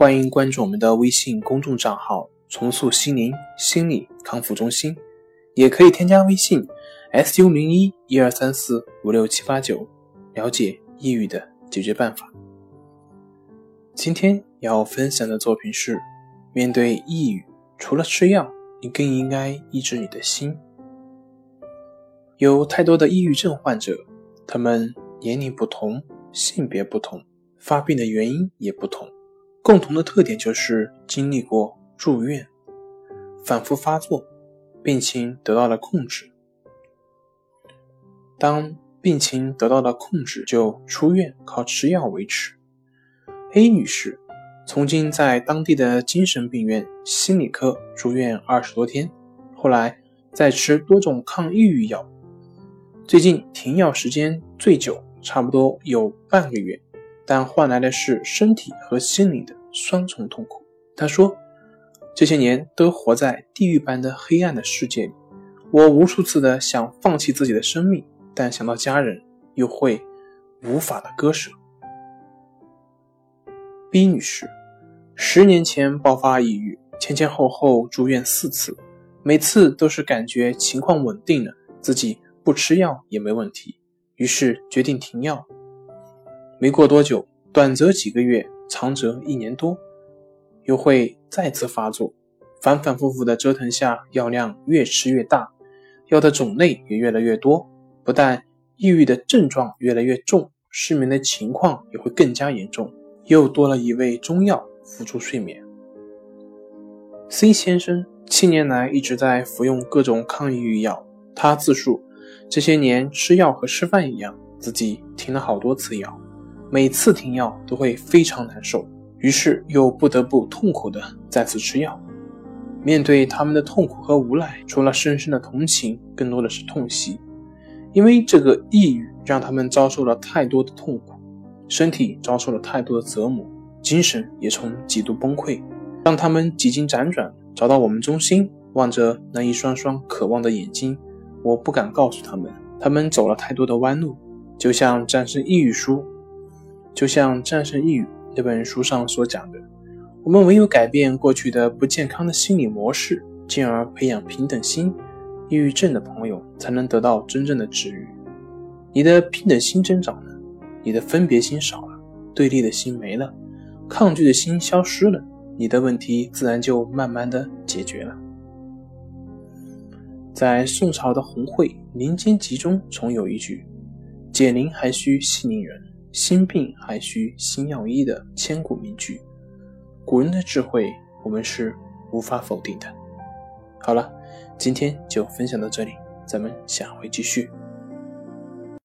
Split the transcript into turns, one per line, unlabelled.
欢迎关注我们的微信公众账号“重塑心灵心理康复中心”，也可以添加微信 “su 零一一二三四五六七八九”了解抑郁的解决办法。今天要分享的作品是：面对抑郁，除了吃药，你更应该医治你的心。有太多的抑郁症患者，他们年龄不同，性别不同，发病的原因也不同。共同的特点就是经历过住院、反复发作，病情得到了控制。当病情得到了控制，就出院，靠吃药维持。A 女士曾经在当地的精神病院心理科住院二十多天，后来在吃多种抗抑郁药，最近停药时间最久，差不多有半个月。但换来的是身体和心理的双重痛苦。他说：“这些年都活在地狱般的黑暗的世界里，我无数次的想放弃自己的生命，但想到家人，又会无法的割舍。”B 女士，十年前爆发抑郁，前前后后住院四次，每次都是感觉情况稳定了，自己不吃药也没问题，于是决定停药。没过多久，短则几个月，长则一年多，又会再次发作。反反复复的折腾下，药量越吃越大，药的种类也越来越多。不但抑郁的症状越来越重，失眠的情况也会更加严重。又多了一味中药辅助睡眠。C 先生七年来一直在服用各种抗抑郁药。他自述，这些年吃药和吃饭一样，自己停了好多次药。每次停药都会非常难受，于是又不得不痛苦的再次吃药。面对他们的痛苦和无奈，除了深深的同情，更多的是痛惜。因为这个抑郁让他们遭受了太多的痛苦，身体遭受了太多的折磨，精神也从极度崩溃。当他们几经辗转找到我们中心，望着那一双双渴望的眼睛，我不敢告诉他们，他们走了太多的弯路，就像战胜抑郁书。就像《战胜抑郁》这本书上所讲的，我们唯有改变过去的不健康的心理模式，进而培养平等心，抑郁症的朋友才能得到真正的治愈。你的平等心增长了，你的分别心少了，对立的心没了，抗拒的心消失了，你的问题自然就慢慢的解决了。在宋朝的红会《民间集》中，总有一句：“解铃还需系铃人。”心病还需心药医的千古名句，古人的智慧我们是无法否定的。好了，今天就分享到这里，咱们下回继续。